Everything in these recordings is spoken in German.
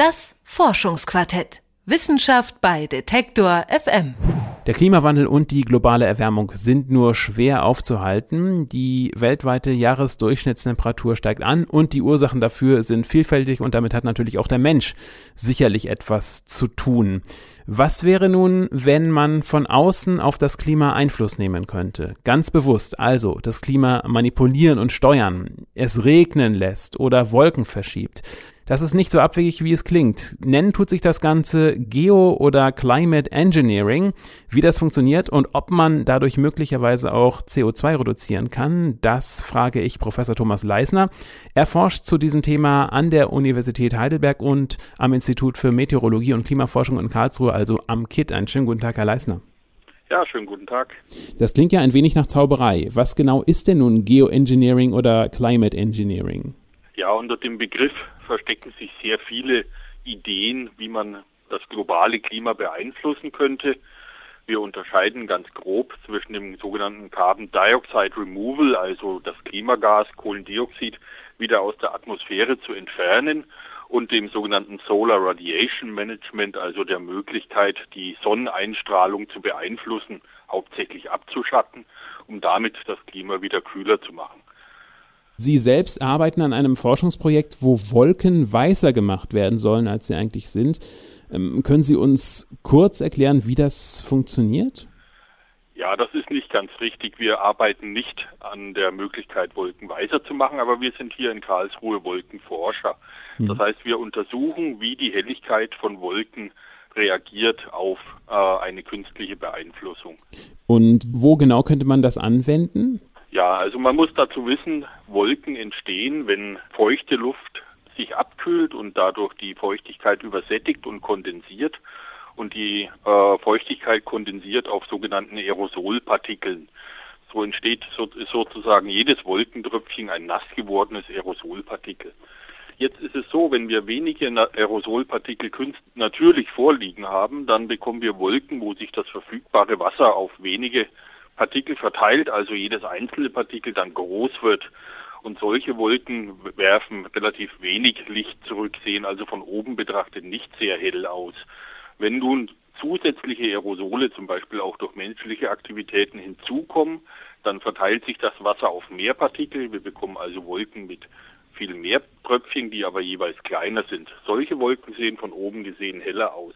Das Forschungsquartett. Wissenschaft bei Detektor FM. Der Klimawandel und die globale Erwärmung sind nur schwer aufzuhalten. Die weltweite Jahresdurchschnittstemperatur steigt an und die Ursachen dafür sind vielfältig und damit hat natürlich auch der Mensch sicherlich etwas zu tun. Was wäre nun, wenn man von außen auf das Klima Einfluss nehmen könnte? Ganz bewusst, also das Klima manipulieren und steuern, es regnen lässt oder Wolken verschiebt. Das ist nicht so abwegig, wie es klingt. Nennen tut sich das Ganze Geo- oder Climate Engineering. Wie das funktioniert und ob man dadurch möglicherweise auch CO2 reduzieren kann, das frage ich Professor Thomas Leisner. Er forscht zu diesem Thema an der Universität Heidelberg und am Institut für Meteorologie und Klimaforschung in Karlsruhe, also am KIT. Einen schönen guten Tag, Herr Leisner. Ja, schönen guten Tag. Das klingt ja ein wenig nach Zauberei. Was genau ist denn nun Geoengineering oder Climate Engineering? Ja, unter dem Begriff verstecken sich sehr viele Ideen, wie man das globale Klima beeinflussen könnte. Wir unterscheiden ganz grob zwischen dem sogenannten Carbon Dioxide Removal, also das Klimagas Kohlendioxid wieder aus der Atmosphäre zu entfernen, und dem sogenannten Solar Radiation Management, also der Möglichkeit, die Sonneneinstrahlung zu beeinflussen, hauptsächlich abzuschatten, um damit das Klima wieder kühler zu machen. Sie selbst arbeiten an einem Forschungsprojekt, wo Wolken weißer gemacht werden sollen, als sie eigentlich sind. Ähm, können Sie uns kurz erklären, wie das funktioniert? Ja, das ist nicht ganz richtig. Wir arbeiten nicht an der Möglichkeit, Wolken weißer zu machen, aber wir sind hier in Karlsruhe Wolkenforscher. Hm. Das heißt, wir untersuchen, wie die Helligkeit von Wolken reagiert auf äh, eine künstliche Beeinflussung. Und wo genau könnte man das anwenden? Ja, also man muss dazu wissen, Wolken entstehen, wenn feuchte Luft sich abkühlt und dadurch die Feuchtigkeit übersättigt und kondensiert. Und die äh, Feuchtigkeit kondensiert auf sogenannten Aerosolpartikeln. So entsteht so, sozusagen jedes Wolkentröpfchen ein nass gewordenes Aerosolpartikel. Jetzt ist es so, wenn wir wenige Aerosolpartikel natürlich vorliegen haben, dann bekommen wir Wolken, wo sich das verfügbare Wasser auf wenige Partikel verteilt, also jedes einzelne Partikel dann groß wird. Und solche Wolken werfen relativ wenig Licht zurück, sehen also von oben betrachtet nicht sehr hell aus. Wenn nun zusätzliche Aerosole, zum Beispiel auch durch menschliche Aktivitäten hinzukommen, dann verteilt sich das Wasser auf mehr Partikel. Wir bekommen also Wolken mit viel mehr Tröpfchen, die aber jeweils kleiner sind. Solche Wolken sehen von oben gesehen heller aus.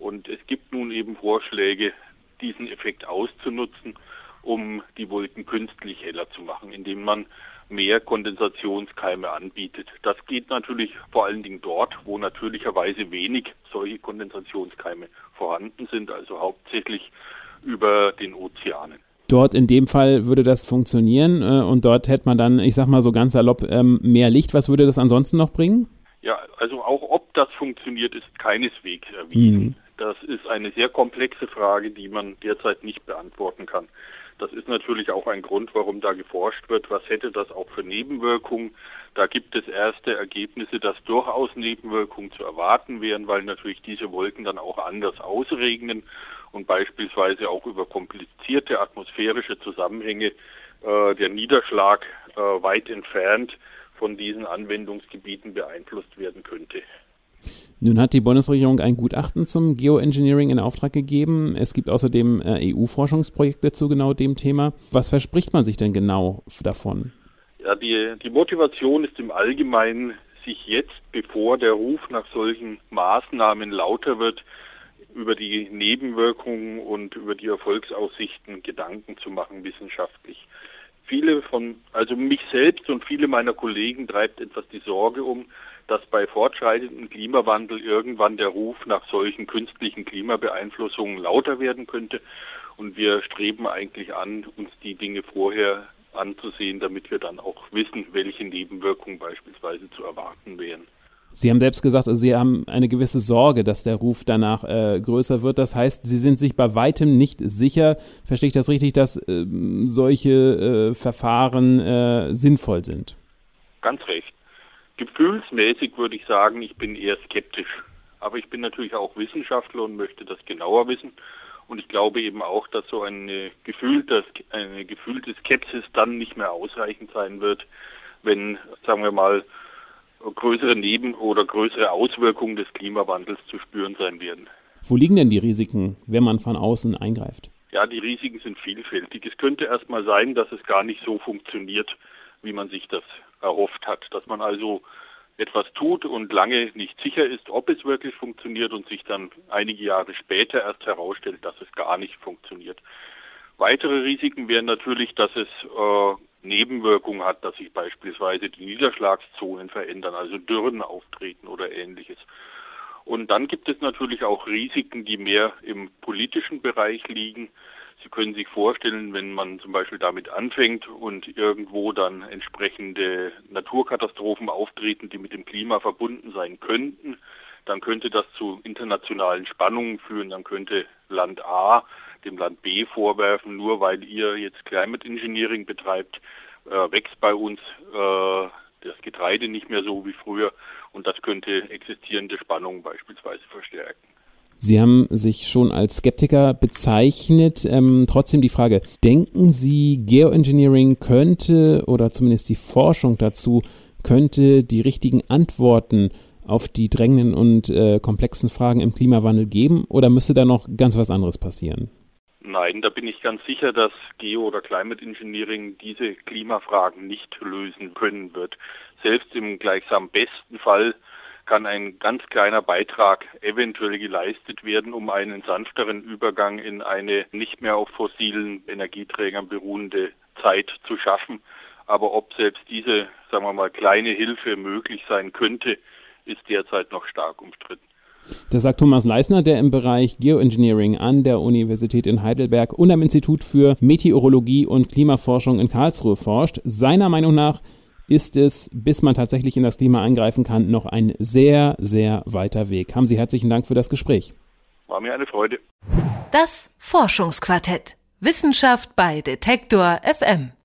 Und es gibt nun eben Vorschläge, diesen Effekt auszunutzen, um die Wolken künstlich heller zu machen, indem man mehr Kondensationskeime anbietet. Das geht natürlich vor allen Dingen dort, wo natürlicherweise wenig solche Kondensationskeime vorhanden sind, also hauptsächlich über den Ozeanen. Dort in dem Fall würde das funktionieren äh, und dort hätte man dann, ich sag mal so ganz salopp, ähm, mehr Licht. Was würde das ansonsten noch bringen? Ja, also auch ob das funktioniert, ist keineswegs erwiesen. Mhm. Das ist eine sehr komplexe Frage, die man derzeit nicht beantworten kann. Das ist natürlich auch ein Grund, warum da geforscht wird, was hätte das auch für Nebenwirkungen. Da gibt es erste Ergebnisse, dass durchaus Nebenwirkungen zu erwarten wären, weil natürlich diese Wolken dann auch anders ausregnen und beispielsweise auch über komplizierte atmosphärische Zusammenhänge äh, der Niederschlag äh, weit entfernt von diesen Anwendungsgebieten beeinflusst werden könnte. Nun hat die Bundesregierung ein Gutachten zum Geoengineering in Auftrag gegeben. Es gibt außerdem äh, EU-Forschungsprojekte zu genau dem Thema. Was verspricht man sich denn genau davon? Ja, die, die Motivation ist im Allgemeinen, sich jetzt, bevor der Ruf nach solchen Maßnahmen lauter wird, über die Nebenwirkungen und über die Erfolgsaussichten Gedanken zu machen wissenschaftlich. Viele von, also mich selbst und viele meiner Kollegen treibt etwas die Sorge um, dass bei fortschreitendem Klimawandel irgendwann der Ruf nach solchen künstlichen Klimabeeinflussungen lauter werden könnte. Und wir streben eigentlich an, uns die Dinge vorher anzusehen, damit wir dann auch wissen, welche Nebenwirkungen beispielsweise zu erwarten wären. Sie haben selbst gesagt, Sie haben eine gewisse Sorge, dass der Ruf danach äh, größer wird. Das heißt, Sie sind sich bei weitem nicht sicher, verstehe ich das richtig, dass äh, solche äh, Verfahren äh, sinnvoll sind? Ganz recht. Gefühlsmäßig würde ich sagen, ich bin eher skeptisch. Aber ich bin natürlich auch Wissenschaftler und möchte das genauer wissen. Und ich glaube eben auch, dass so eine gefühlte, eine gefühlte Skepsis dann nicht mehr ausreichend sein wird, wenn, sagen wir mal, größere Neben- oder größere Auswirkungen des Klimawandels zu spüren sein werden. Wo liegen denn die Risiken, wenn man von außen eingreift? Ja, die Risiken sind vielfältig. Es könnte erstmal sein, dass es gar nicht so funktioniert, wie man sich das erhofft hat. Dass man also etwas tut und lange nicht sicher ist, ob es wirklich funktioniert und sich dann einige Jahre später erst herausstellt, dass es gar nicht funktioniert. Weitere Risiken wären natürlich, dass es äh, Nebenwirkungen hat, dass sich beispielsweise die Niederschlagszonen verändern, also Dürren auftreten oder ähnliches. Und dann gibt es natürlich auch Risiken, die mehr im politischen Bereich liegen. Sie können sich vorstellen, wenn man zum Beispiel damit anfängt und irgendwo dann entsprechende Naturkatastrophen auftreten, die mit dem Klima verbunden sein könnten, dann könnte das zu internationalen Spannungen führen. Dann könnte Land A dem Land B vorwerfen, nur weil ihr jetzt Climate Engineering betreibt, äh, wächst bei uns äh, das Getreide nicht mehr so wie früher und das könnte existierende Spannungen beispielsweise verstärken. Sie haben sich schon als Skeptiker bezeichnet. Ähm, trotzdem die Frage, denken Sie, Geoengineering könnte oder zumindest die Forschung dazu könnte die richtigen Antworten auf die drängenden und äh, komplexen Fragen im Klimawandel geben oder müsste da noch ganz was anderes passieren? Nein, da bin ich ganz sicher, dass Geo- oder Climate Engineering diese Klimafragen nicht lösen können wird. Selbst im gleichsam besten Fall kann ein ganz kleiner Beitrag eventuell geleistet werden, um einen sanfteren Übergang in eine nicht mehr auf fossilen Energieträgern beruhende Zeit zu schaffen. Aber ob selbst diese, sagen wir mal, kleine Hilfe möglich sein könnte, ist derzeit noch stark umstritten. Das sagt Thomas Leisner, der im Bereich Geoengineering an der Universität in Heidelberg und am Institut für Meteorologie und Klimaforschung in Karlsruhe forscht. Seiner Meinung nach ist es, bis man tatsächlich in das Klima eingreifen kann, noch ein sehr, sehr weiter Weg. Haben Sie herzlichen Dank für das Gespräch. War mir eine Freude. Das Forschungsquartett. Wissenschaft bei Detektor FM.